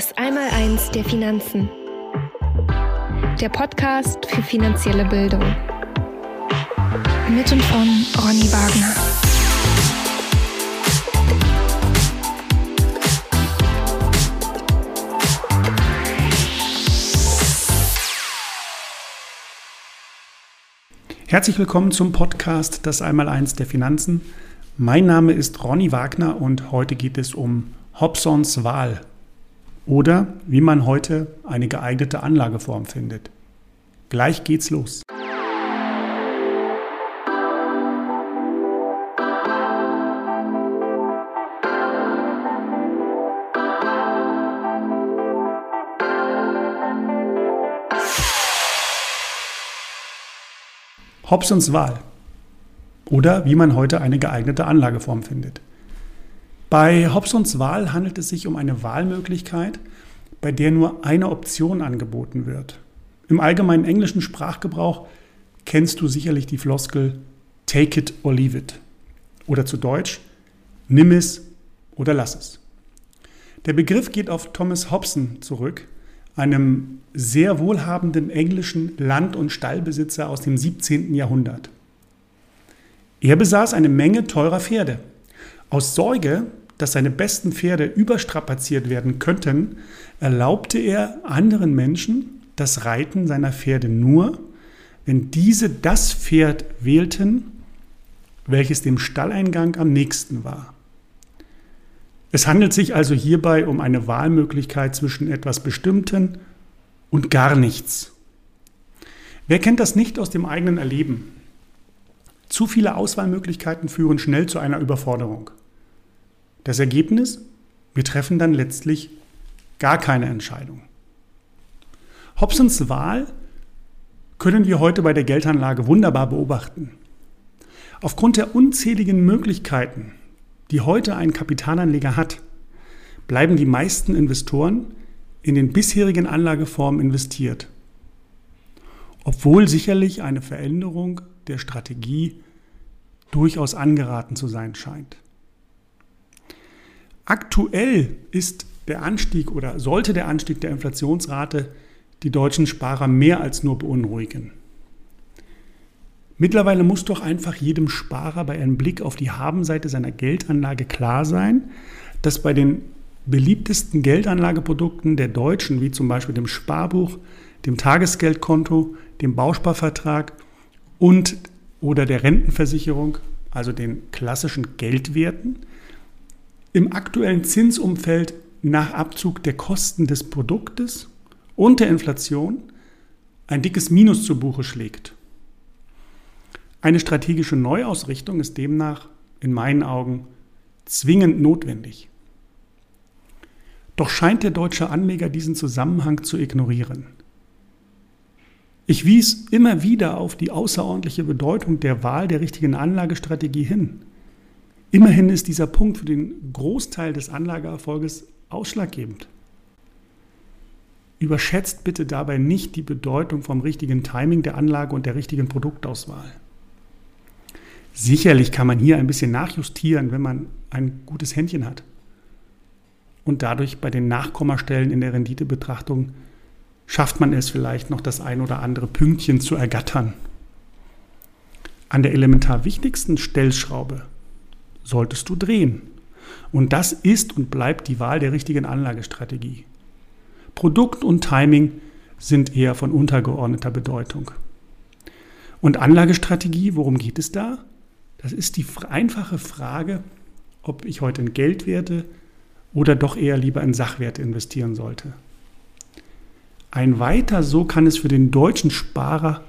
Das Einmaleins der Finanzen. Der Podcast für finanzielle Bildung. Mit und von Ronny Wagner. Herzlich willkommen zum Podcast Das Einmaleins der Finanzen. Mein Name ist Ronny Wagner und heute geht es um Hobsons Wahl oder wie man heute eine geeignete Anlageform findet. Gleich geht's los. Hobsons Wahl oder wie man heute eine geeignete Anlageform findet. Bei Hobsons Wahl handelt es sich um eine Wahlmöglichkeit, bei der nur eine Option angeboten wird. Im allgemeinen englischen Sprachgebrauch kennst du sicherlich die Floskel Take it or leave it oder zu Deutsch Nimm es oder lass es. Der Begriff geht auf Thomas Hobson zurück, einem sehr wohlhabenden englischen Land- und Stallbesitzer aus dem 17. Jahrhundert. Er besaß eine Menge teurer Pferde. Aus Sorge dass seine besten Pferde überstrapaziert werden könnten, erlaubte er anderen Menschen das Reiten seiner Pferde nur, wenn diese das Pferd wählten, welches dem Stalleingang am nächsten war. Es handelt sich also hierbei um eine Wahlmöglichkeit zwischen etwas Bestimmten und gar nichts. Wer kennt das nicht aus dem eigenen Erleben? Zu viele Auswahlmöglichkeiten führen schnell zu einer Überforderung. Das Ergebnis? Wir treffen dann letztlich gar keine Entscheidung. Hobsons Wahl können wir heute bei der Geldanlage wunderbar beobachten. Aufgrund der unzähligen Möglichkeiten, die heute ein Kapitalanleger hat, bleiben die meisten Investoren in den bisherigen Anlageformen investiert, obwohl sicherlich eine Veränderung der Strategie durchaus angeraten zu sein scheint. Aktuell ist der Anstieg oder sollte der Anstieg der Inflationsrate die deutschen Sparer mehr als nur beunruhigen. Mittlerweile muss doch einfach jedem Sparer bei einem Blick auf die Habenseite seiner Geldanlage klar sein, dass bei den beliebtesten Geldanlageprodukten der Deutschen, wie zum Beispiel dem Sparbuch, dem Tagesgeldkonto, dem Bausparvertrag und oder der Rentenversicherung, also den klassischen Geldwerten, im aktuellen Zinsumfeld nach Abzug der Kosten des Produktes und der Inflation ein dickes Minus zu Buche schlägt. Eine strategische Neuausrichtung ist demnach in meinen Augen zwingend notwendig. Doch scheint der deutsche Anleger diesen Zusammenhang zu ignorieren. Ich wies immer wieder auf die außerordentliche Bedeutung der Wahl der richtigen Anlagestrategie hin. Immerhin ist dieser Punkt für den Großteil des Anlageerfolges ausschlaggebend. Überschätzt bitte dabei nicht die Bedeutung vom richtigen Timing der Anlage und der richtigen Produktauswahl. Sicherlich kann man hier ein bisschen nachjustieren, wenn man ein gutes Händchen hat und dadurch bei den Nachkommastellen in der Renditebetrachtung schafft man es vielleicht noch das ein oder andere Pünktchen zu ergattern. An der elementar wichtigsten Stellschraube solltest du drehen. Und das ist und bleibt die Wahl der richtigen Anlagestrategie. Produkt und Timing sind eher von untergeordneter Bedeutung. Und Anlagestrategie, worum geht es da? Das ist die einfache Frage, ob ich heute in Geldwerte oder doch eher lieber in Sachwerte investieren sollte. Ein weiter so kann es für den deutschen Sparer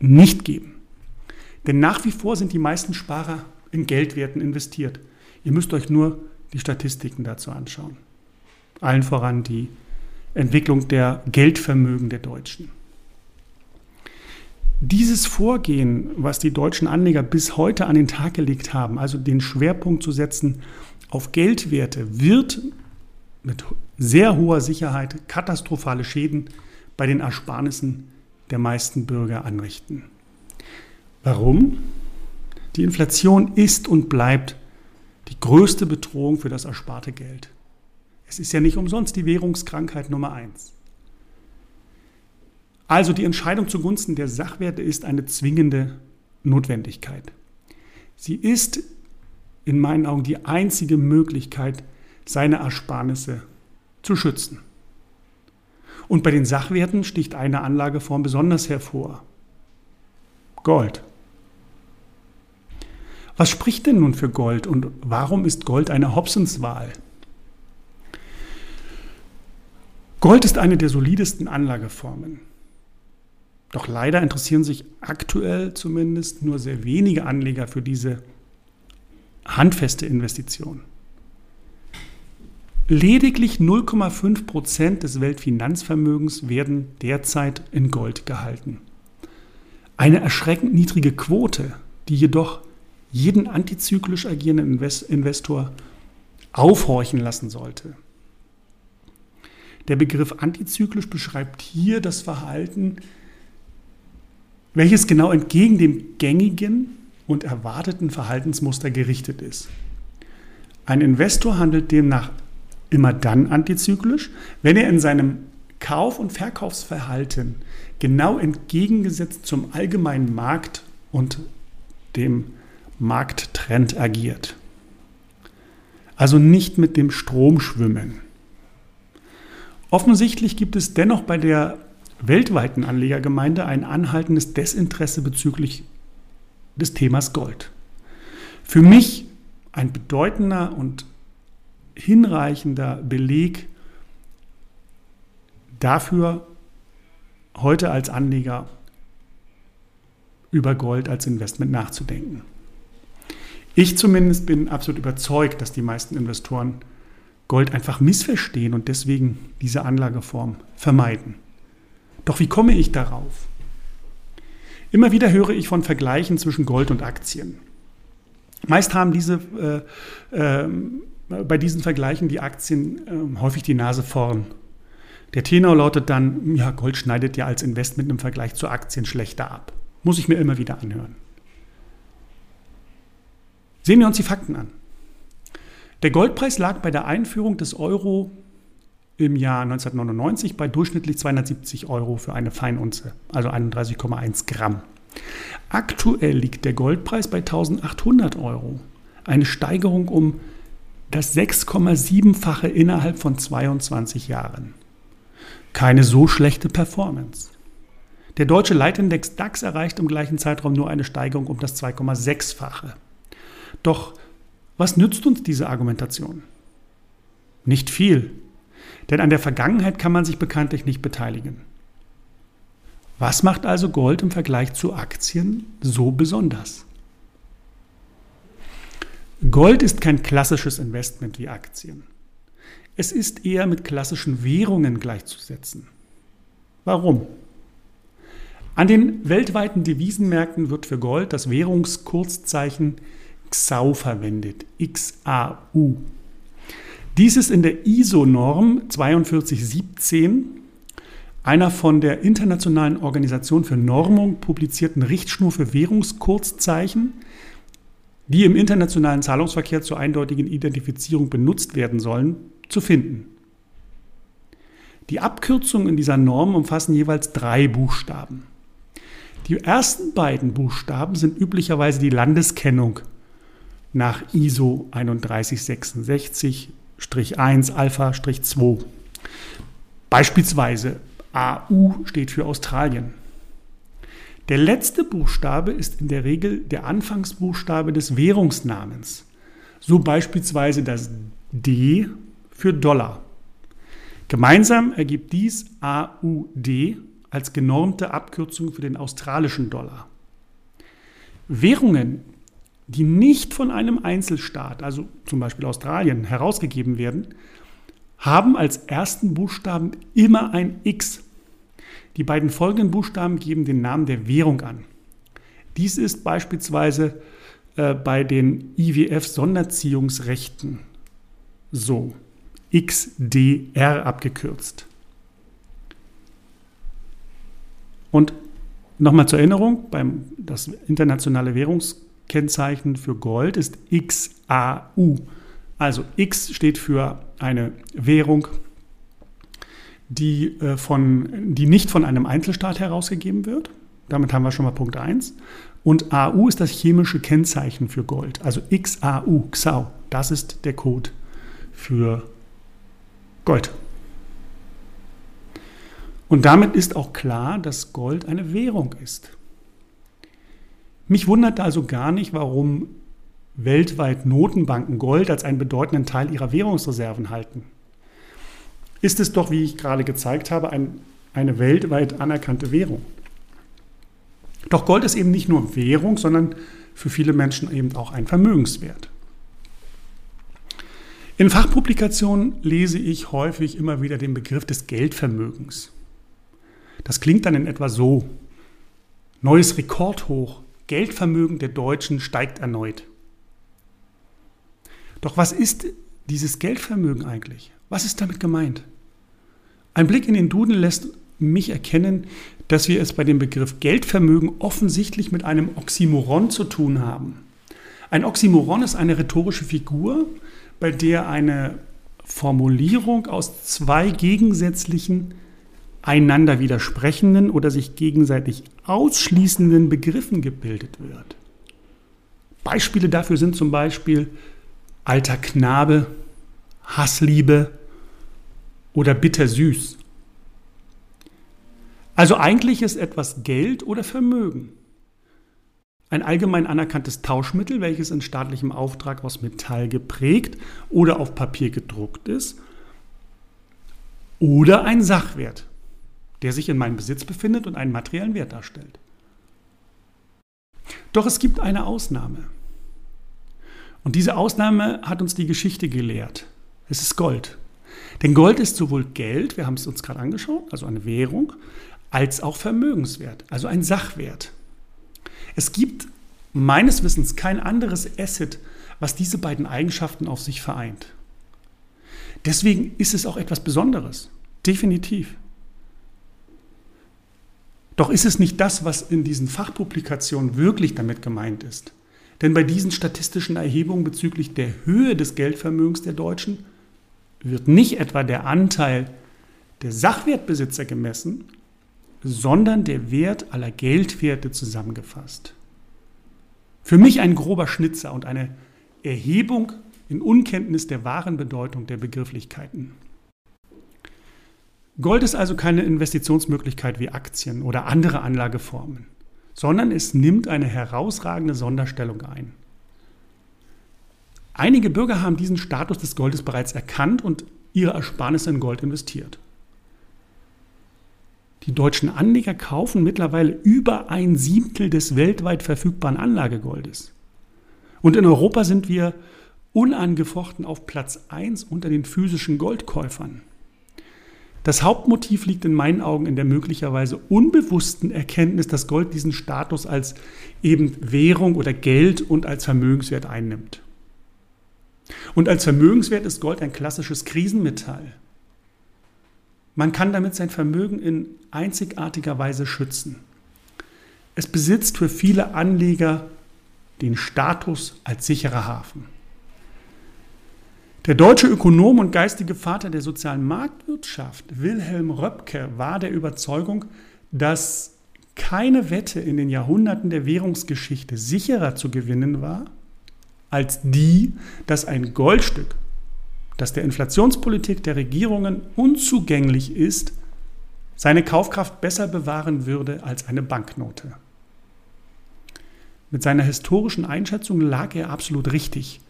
nicht geben. Denn nach wie vor sind die meisten Sparer in Geldwerten investiert. Ihr müsst euch nur die Statistiken dazu anschauen. Allen voran die Entwicklung der Geldvermögen der Deutschen. Dieses Vorgehen, was die deutschen Anleger bis heute an den Tag gelegt haben, also den Schwerpunkt zu setzen auf Geldwerte, wird mit sehr hoher Sicherheit katastrophale Schäden bei den Ersparnissen der meisten Bürger anrichten. Warum? Die Inflation ist und bleibt die größte Bedrohung für das ersparte Geld. Es ist ja nicht umsonst die Währungskrankheit Nummer eins. Also die Entscheidung zugunsten der Sachwerte ist eine zwingende Notwendigkeit. Sie ist in meinen Augen die einzige Möglichkeit, seine Ersparnisse zu schützen. Und bei den Sachwerten sticht eine Anlageform besonders hervor. Gold. Was spricht denn nun für Gold und warum ist Gold eine Hobsons-Wahl? Gold ist eine der solidesten Anlageformen. Doch leider interessieren sich aktuell zumindest nur sehr wenige Anleger für diese handfeste Investition. Lediglich 0,5 Prozent des Weltfinanzvermögens werden derzeit in Gold gehalten. Eine erschreckend niedrige Quote, die jedoch jeden antizyklisch agierenden Investor aufhorchen lassen sollte. Der Begriff antizyklisch beschreibt hier das Verhalten welches genau entgegen dem gängigen und erwarteten Verhaltensmuster gerichtet ist. Ein Investor handelt demnach immer dann antizyklisch, wenn er in seinem Kauf- und Verkaufsverhalten genau entgegengesetzt zum allgemeinen Markt und dem Markttrend agiert. Also nicht mit dem Strom schwimmen. Offensichtlich gibt es dennoch bei der weltweiten Anlegergemeinde ein anhaltendes Desinteresse bezüglich des Themas Gold. Für mich ein bedeutender und hinreichender Beleg dafür, heute als Anleger über Gold als Investment nachzudenken. Ich zumindest bin absolut überzeugt, dass die meisten Investoren Gold einfach missverstehen und deswegen diese Anlageform vermeiden. Doch wie komme ich darauf? Immer wieder höre ich von Vergleichen zwischen Gold und Aktien. Meist haben diese, äh, äh, bei diesen Vergleichen die Aktien äh, häufig die Nase vorn. Der Tenor lautet dann, ja, Gold schneidet ja als Investment im Vergleich zu Aktien schlechter ab. Muss ich mir immer wieder anhören. Sehen wir uns die Fakten an. Der Goldpreis lag bei der Einführung des Euro im Jahr 1999 bei durchschnittlich 270 Euro für eine Feinunze, also 31,1 Gramm. Aktuell liegt der Goldpreis bei 1800 Euro, eine Steigerung um das 6,7-fache innerhalb von 22 Jahren. Keine so schlechte Performance. Der deutsche Leitindex DAX erreicht im gleichen Zeitraum nur eine Steigerung um das 2,6-fache. Doch was nützt uns diese Argumentation? Nicht viel, denn an der Vergangenheit kann man sich bekanntlich nicht beteiligen. Was macht also Gold im Vergleich zu Aktien so besonders? Gold ist kein klassisches Investment wie Aktien. Es ist eher mit klassischen Währungen gleichzusetzen. Warum? An den weltweiten Devisenmärkten wird für Gold das Währungskurzzeichen XAU verwendet, XAU. Dies ist in der ISO-Norm 4217, einer von der Internationalen Organisation für Normung publizierten Richtschnur für Währungskurzzeichen, die im internationalen Zahlungsverkehr zur eindeutigen Identifizierung benutzt werden sollen, zu finden. Die Abkürzungen in dieser Norm umfassen jeweils drei Buchstaben. Die ersten beiden Buchstaben sind üblicherweise die Landeskennung nach ISO 3166 1 Alpha-2. Beispielsweise AU steht für Australien. Der letzte Buchstabe ist in der Regel der Anfangsbuchstabe des Währungsnamens. So beispielsweise das D für Dollar. Gemeinsam ergibt dies AUD als genormte Abkürzung für den australischen Dollar. Währungen, die nicht von einem Einzelstaat, also zum Beispiel Australien, herausgegeben werden, haben als ersten Buchstaben immer ein X. Die beiden folgenden Buchstaben geben den Namen der Währung an. Dies ist beispielsweise äh, bei den IWF-Sonderziehungsrechten so. XDR abgekürzt. Und nochmal zur Erinnerung, beim, das internationale Währungs Kennzeichen für Gold ist XAU. Also X steht für eine Währung, die, äh, von, die nicht von einem Einzelstaat herausgegeben wird. Damit haben wir schon mal Punkt 1. Und AU ist das chemische Kennzeichen für Gold. Also XAU, XAU, das ist der Code für Gold. Und damit ist auch klar, dass Gold eine Währung ist. Mich wundert also gar nicht, warum weltweit Notenbanken Gold als einen bedeutenden Teil ihrer Währungsreserven halten. Ist es doch, wie ich gerade gezeigt habe, ein, eine weltweit anerkannte Währung. Doch Gold ist eben nicht nur Währung, sondern für viele Menschen eben auch ein Vermögenswert. In Fachpublikationen lese ich häufig immer wieder den Begriff des Geldvermögens. Das klingt dann in etwa so. Neues Rekordhoch. Geldvermögen der Deutschen steigt erneut. Doch was ist dieses Geldvermögen eigentlich? Was ist damit gemeint? Ein Blick in den Duden lässt mich erkennen, dass wir es bei dem Begriff Geldvermögen offensichtlich mit einem Oxymoron zu tun haben. Ein Oxymoron ist eine rhetorische Figur, bei der eine Formulierung aus zwei gegensätzlichen, einander widersprechenden oder sich gegenseitig ausschließenden Begriffen gebildet wird. Beispiele dafür sind zum Beispiel alter Knabe, Hassliebe oder bittersüß. Also eigentlich ist etwas Geld oder Vermögen. Ein allgemein anerkanntes Tauschmittel, welches in staatlichem Auftrag aus Metall geprägt oder auf Papier gedruckt ist. Oder ein Sachwert, der sich in meinem Besitz befindet und einen materiellen Wert darstellt. Doch es gibt eine Ausnahme. Und diese Ausnahme hat uns die Geschichte gelehrt. Es ist Gold. Denn Gold ist sowohl Geld, wir haben es uns gerade angeschaut, also eine Währung, als auch Vermögenswert, also ein Sachwert. Es gibt meines Wissens kein anderes Asset, was diese beiden Eigenschaften auf sich vereint. Deswegen ist es auch etwas Besonderes, definitiv. Doch ist es nicht das, was in diesen Fachpublikationen wirklich damit gemeint ist. Denn bei diesen statistischen Erhebungen bezüglich der Höhe des Geldvermögens der Deutschen wird nicht etwa der Anteil der Sachwertbesitzer gemessen, sondern der Wert aller Geldwerte zusammengefasst. Für mich ein grober Schnitzer und eine Erhebung in Unkenntnis der wahren Bedeutung der Begrifflichkeiten. Gold ist also keine Investitionsmöglichkeit wie Aktien oder andere Anlageformen, sondern es nimmt eine herausragende Sonderstellung ein. Einige Bürger haben diesen Status des Goldes bereits erkannt und ihre Ersparnisse in Gold investiert. Die deutschen Anleger kaufen mittlerweile über ein Siebtel des weltweit verfügbaren Anlagegoldes. Und in Europa sind wir unangefochten auf Platz 1 unter den physischen Goldkäufern. Das Hauptmotiv liegt in meinen Augen in der möglicherweise unbewussten Erkenntnis, dass Gold diesen Status als eben Währung oder Geld und als Vermögenswert einnimmt. Und als Vermögenswert ist Gold ein klassisches Krisenmetall. Man kann damit sein Vermögen in einzigartiger Weise schützen. Es besitzt für viele Anleger den Status als sicherer Hafen. Der deutsche Ökonom und geistige Vater der sozialen Marktwirtschaft, Wilhelm Röpke, war der Überzeugung, dass keine Wette in den Jahrhunderten der Währungsgeschichte sicherer zu gewinnen war, als die, dass ein Goldstück das der Inflationspolitik der Regierungen unzugänglich ist, seine Kaufkraft besser bewahren würde als eine Banknote. Mit seiner historischen Einschätzung lag er absolut richtig,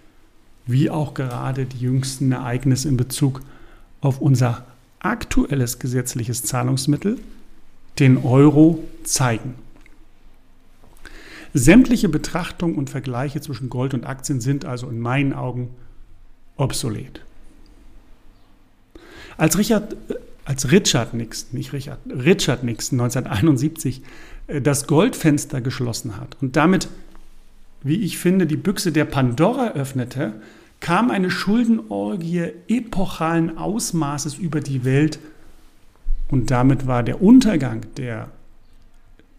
wie auch gerade die jüngsten Ereignisse in Bezug auf unser aktuelles gesetzliches Zahlungsmittel, den Euro, zeigen. Sämtliche Betrachtungen und Vergleiche zwischen Gold und Aktien sind also in meinen Augen obsolet. Als Richard, als Richard Nixon, nicht Richard, Richard Nixon 1971 äh, das Goldfenster geschlossen hat und damit, wie ich finde, die Büchse der Pandora öffnete, kam eine Schuldenorgie epochalen Ausmaßes über die Welt und damit war der Untergang der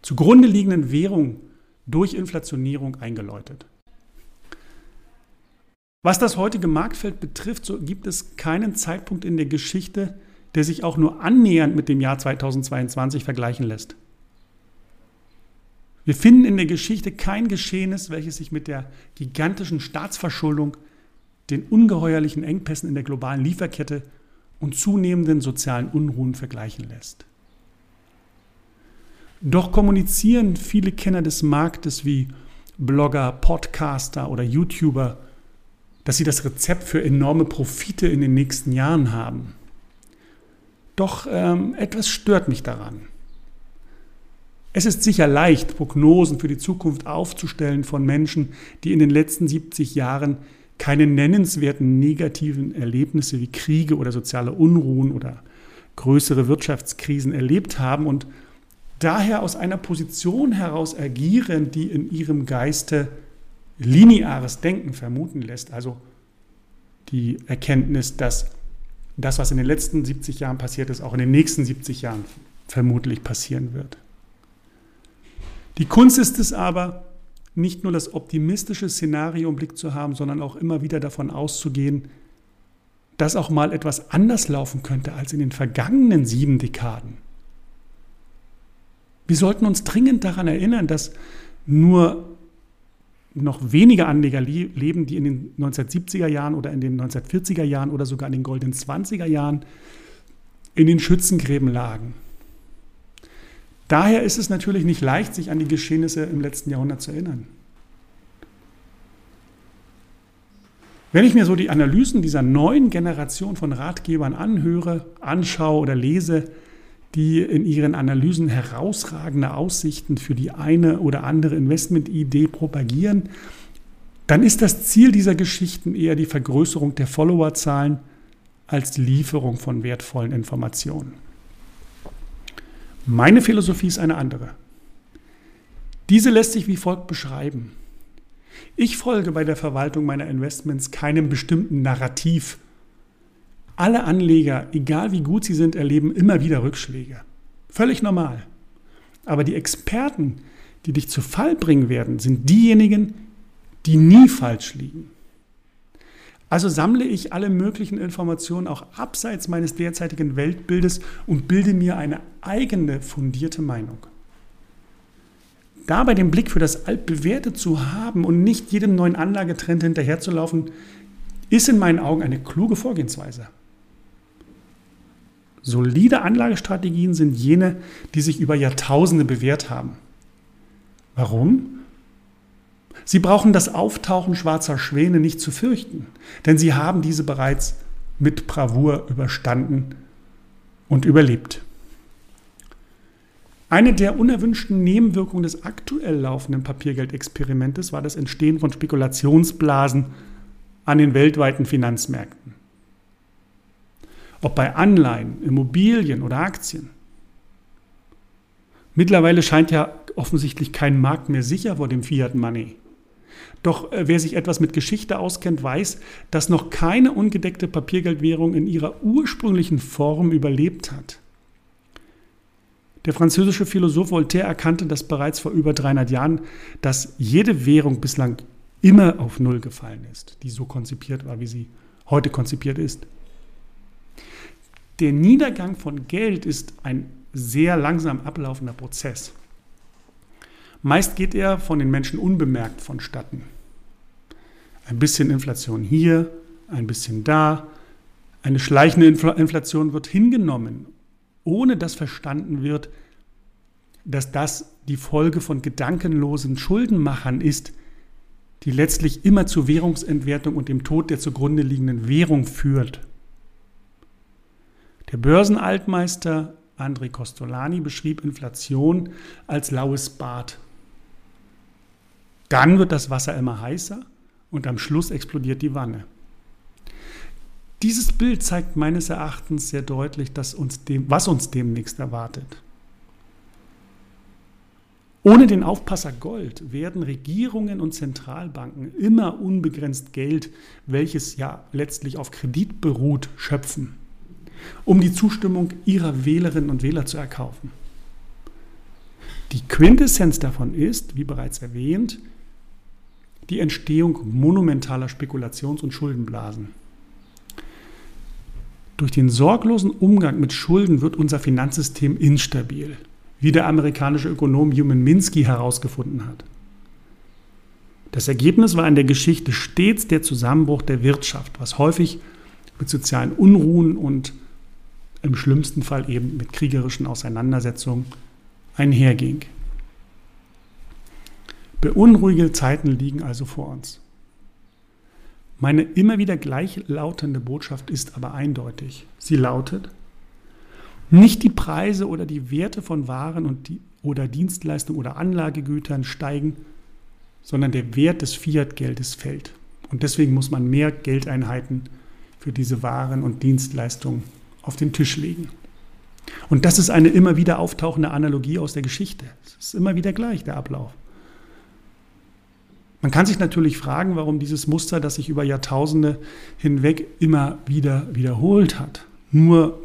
zugrunde liegenden Währung durch Inflationierung eingeläutet. Was das heutige Marktfeld betrifft, so gibt es keinen Zeitpunkt in der Geschichte, der sich auch nur annähernd mit dem Jahr 2022 vergleichen lässt. Wir finden in der Geschichte kein Geschehnis, welches sich mit der gigantischen Staatsverschuldung, den ungeheuerlichen Engpässen in der globalen Lieferkette und zunehmenden sozialen Unruhen vergleichen lässt. Doch kommunizieren viele Kenner des Marktes wie Blogger, Podcaster oder YouTuber, dass sie das Rezept für enorme Profite in den nächsten Jahren haben. Doch ähm, etwas stört mich daran. Es ist sicher leicht, Prognosen für die Zukunft aufzustellen von Menschen, die in den letzten 70 Jahren keine nennenswerten negativen Erlebnisse wie Kriege oder soziale Unruhen oder größere Wirtschaftskrisen erlebt haben und daher aus einer Position heraus agieren, die in ihrem Geiste lineares Denken vermuten lässt, also die Erkenntnis, dass das, was in den letzten 70 Jahren passiert ist, auch in den nächsten 70 Jahren vermutlich passieren wird. Die Kunst ist es aber, nicht nur das optimistische Szenario im Blick zu haben, sondern auch immer wieder davon auszugehen, dass auch mal etwas anders laufen könnte als in den vergangenen sieben Dekaden. Wir sollten uns dringend daran erinnern, dass nur noch wenige Anleger leben, die in den 1970er Jahren oder in den 1940er Jahren oder sogar in den goldenen 20er Jahren in den Schützengräben lagen. Daher ist es natürlich nicht leicht, sich an die Geschehnisse im letzten Jahrhundert zu erinnern. Wenn ich mir so die Analysen dieser neuen Generation von Ratgebern anhöre, anschaue oder lese, die in ihren Analysen herausragende Aussichten für die eine oder andere Investmentidee propagieren, dann ist das Ziel dieser Geschichten eher die Vergrößerung der Followerzahlen als die Lieferung von wertvollen Informationen. Meine Philosophie ist eine andere. Diese lässt sich wie folgt beschreiben. Ich folge bei der Verwaltung meiner Investments keinem bestimmten Narrativ. Alle Anleger, egal wie gut sie sind, erleben immer wieder Rückschläge. Völlig normal. Aber die Experten, die dich zu Fall bringen werden, sind diejenigen, die nie falsch liegen. Also sammle ich alle möglichen Informationen auch abseits meines derzeitigen Weltbildes und bilde mir eine eigene fundierte Meinung. Dabei den Blick für das Altbewährte zu haben und nicht jedem neuen Anlagetrend hinterherzulaufen, ist in meinen Augen eine kluge Vorgehensweise. Solide Anlagestrategien sind jene, die sich über Jahrtausende bewährt haben. Warum? Sie brauchen das Auftauchen schwarzer Schwäne nicht zu fürchten, denn sie haben diese bereits mit Bravour überstanden und überlebt. Eine der unerwünschten Nebenwirkungen des aktuell laufenden Papiergeldexperimentes war das Entstehen von Spekulationsblasen an den weltweiten Finanzmärkten. Ob bei Anleihen, Immobilien oder Aktien. Mittlerweile scheint ja offensichtlich kein Markt mehr sicher vor dem Fiat Money. Doch äh, wer sich etwas mit Geschichte auskennt, weiß, dass noch keine ungedeckte Papiergeldwährung in ihrer ursprünglichen Form überlebt hat. Der französische Philosoph Voltaire erkannte das bereits vor über 300 Jahren, dass jede Währung bislang immer auf Null gefallen ist, die so konzipiert war, wie sie heute konzipiert ist. Der Niedergang von Geld ist ein sehr langsam ablaufender Prozess. Meist geht er von den Menschen unbemerkt vonstatten. Ein bisschen Inflation hier, ein bisschen da. Eine schleichende Inflation wird hingenommen, ohne dass verstanden wird, dass das die Folge von gedankenlosen Schuldenmachern ist, die letztlich immer zur Währungsentwertung und dem Tod der zugrunde liegenden Währung führt. Der Börsenaltmeister André Costolani beschrieb Inflation als laues Bad. Dann wird das Wasser immer heißer und am Schluss explodiert die Wanne. Dieses Bild zeigt meines Erachtens sehr deutlich, uns dem, was uns demnächst erwartet. Ohne den Aufpasser Gold werden Regierungen und Zentralbanken immer unbegrenzt Geld, welches ja letztlich auf Kredit beruht, schöpfen, um die Zustimmung ihrer Wählerinnen und Wähler zu erkaufen. Die Quintessenz davon ist, wie bereits erwähnt, die Entstehung monumentaler Spekulations- und Schuldenblasen. Durch den sorglosen Umgang mit Schulden wird unser Finanzsystem instabil, wie der amerikanische Ökonom Human Minsky herausgefunden hat. Das Ergebnis war in der Geschichte stets der Zusammenbruch der Wirtschaft, was häufig mit sozialen Unruhen und im schlimmsten Fall eben mit kriegerischen Auseinandersetzungen einherging. Beunruhigende Zeiten liegen also vor uns. Meine immer wieder gleichlautende Botschaft ist aber eindeutig. Sie lautet, nicht die Preise oder die Werte von Waren und die, oder Dienstleistungen oder Anlagegütern steigen, sondern der Wert des Fiat-Geldes fällt. Und deswegen muss man mehr Geldeinheiten für diese Waren und Dienstleistungen auf den Tisch legen. Und das ist eine immer wieder auftauchende Analogie aus der Geschichte. Es ist immer wieder gleich, der Ablauf. Man kann sich natürlich fragen, warum dieses Muster, das sich über Jahrtausende hinweg immer wieder wiederholt hat, nur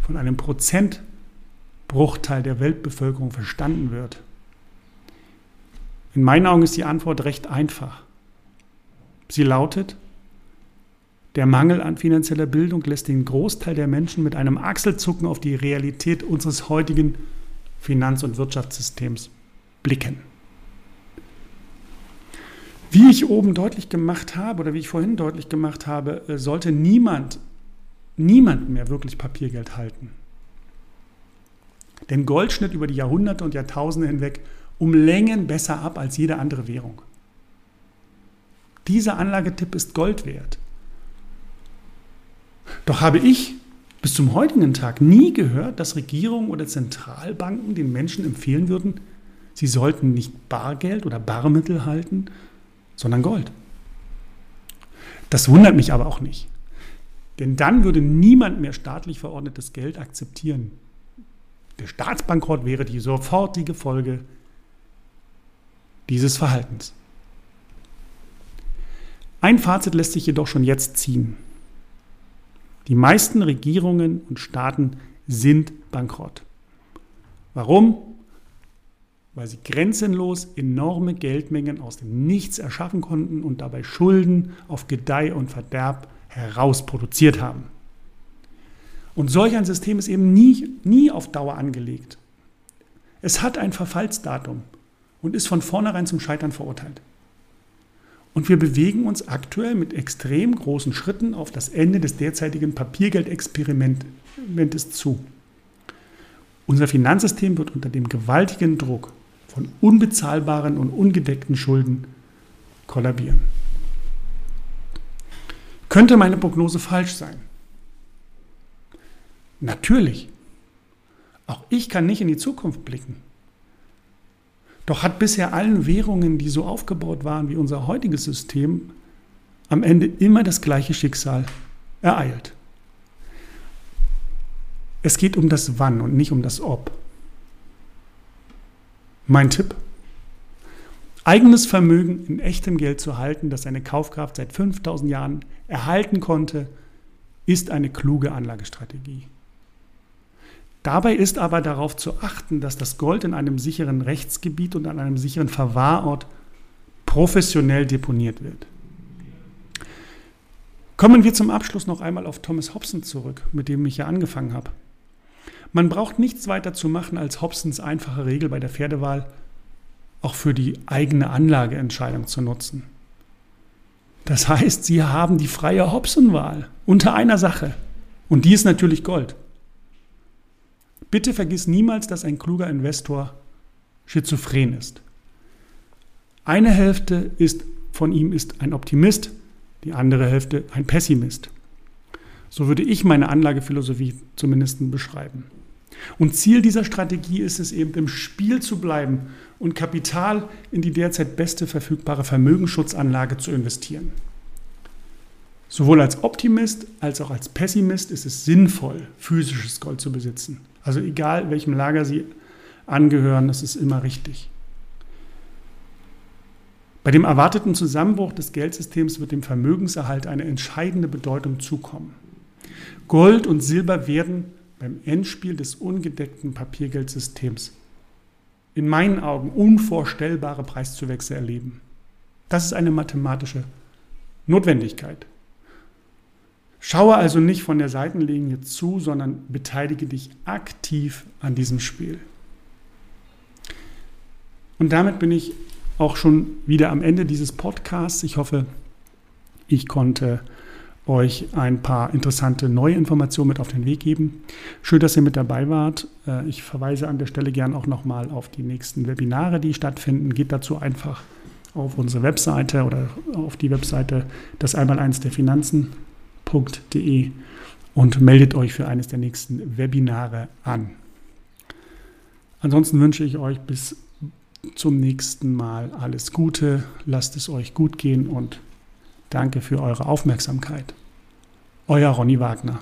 von einem Prozentbruchteil der Weltbevölkerung verstanden wird. In meinen Augen ist die Antwort recht einfach. Sie lautet, der Mangel an finanzieller Bildung lässt den Großteil der Menschen mit einem Achselzucken auf die Realität unseres heutigen Finanz- und Wirtschaftssystems blicken. Wie ich oben deutlich gemacht habe oder wie ich vorhin deutlich gemacht habe, äh, sollte niemand, niemand mehr wirklich Papiergeld halten. Denn Gold schnitt über die Jahrhunderte und Jahrtausende hinweg um Längen besser ab als jede andere Währung. Dieser Anlagetipp ist Gold wert. Doch habe ich bis zum heutigen Tag nie gehört, dass Regierungen oder Zentralbanken den Menschen empfehlen würden, sie sollten nicht Bargeld oder Barmittel halten, sondern Gold. Das wundert mich aber auch nicht. Denn dann würde niemand mehr staatlich verordnetes Geld akzeptieren. Der Staatsbankrott wäre die sofortige Folge dieses Verhaltens. Ein Fazit lässt sich jedoch schon jetzt ziehen. Die meisten Regierungen und Staaten sind bankrott. Warum? Weil sie grenzenlos enorme Geldmengen aus dem Nichts erschaffen konnten und dabei Schulden auf Gedeih und Verderb herausproduziert haben. Und solch ein System ist eben nie, nie auf Dauer angelegt. Es hat ein Verfallsdatum und ist von vornherein zum Scheitern verurteilt. Und wir bewegen uns aktuell mit extrem großen Schritten auf das Ende des derzeitigen Papiergeldexperimentes zu. Unser Finanzsystem wird unter dem gewaltigen Druck von unbezahlbaren und ungedeckten Schulden kollabieren. Könnte meine Prognose falsch sein? Natürlich. Auch ich kann nicht in die Zukunft blicken. Doch hat bisher allen Währungen, die so aufgebaut waren wie unser heutiges System, am Ende immer das gleiche Schicksal ereilt. Es geht um das Wann und nicht um das Ob. Mein Tipp? Eigenes Vermögen in echtem Geld zu halten, das seine Kaufkraft seit 5000 Jahren erhalten konnte, ist eine kluge Anlagestrategie. Dabei ist aber darauf zu achten, dass das Gold in einem sicheren Rechtsgebiet und an einem sicheren Verwahrort professionell deponiert wird. Kommen wir zum Abschluss noch einmal auf Thomas Hobson zurück, mit dem ich ja angefangen habe. Man braucht nichts weiter zu machen, als Hobsons einfache Regel bei der Pferdewahl auch für die eigene Anlageentscheidung zu nutzen. Das heißt, Sie haben die freie Hobson-Wahl unter einer Sache. Und die ist natürlich Gold. Bitte vergiss niemals, dass ein kluger Investor schizophren ist. Eine Hälfte ist, von ihm ist ein Optimist, die andere Hälfte ein Pessimist. So würde ich meine Anlagephilosophie zumindest beschreiben. Und Ziel dieser Strategie ist es eben, im Spiel zu bleiben und Kapital in die derzeit beste verfügbare Vermögensschutzanlage zu investieren. Sowohl als Optimist als auch als Pessimist ist es sinnvoll, physisches Gold zu besitzen. Also egal welchem Lager Sie angehören, das ist immer richtig. Bei dem erwarteten Zusammenbruch des Geldsystems wird dem Vermögenserhalt eine entscheidende Bedeutung zukommen. Gold und Silber werden beim Endspiel des ungedeckten Papiergeldsystems in meinen Augen unvorstellbare Preiszuwächse erleben. Das ist eine mathematische Notwendigkeit. Schaue also nicht von der Seitenlinie zu, sondern beteilige dich aktiv an diesem Spiel. Und damit bin ich auch schon wieder am Ende dieses Podcasts. Ich hoffe, ich konnte euch ein paar interessante neue Informationen mit auf den Weg geben. Schön, dass ihr mit dabei wart. Äh, ich verweise an der Stelle gern auch nochmal auf die nächsten Webinare, die stattfinden. Geht dazu einfach auf unsere Webseite oder auf die Webseite das einmal der Finanzen.de und meldet euch für eines der nächsten Webinare an. Ansonsten wünsche ich euch bis zum nächsten Mal alles Gute, lasst es euch gut gehen und danke für eure Aufmerksamkeit. Euer Ronny Wagner.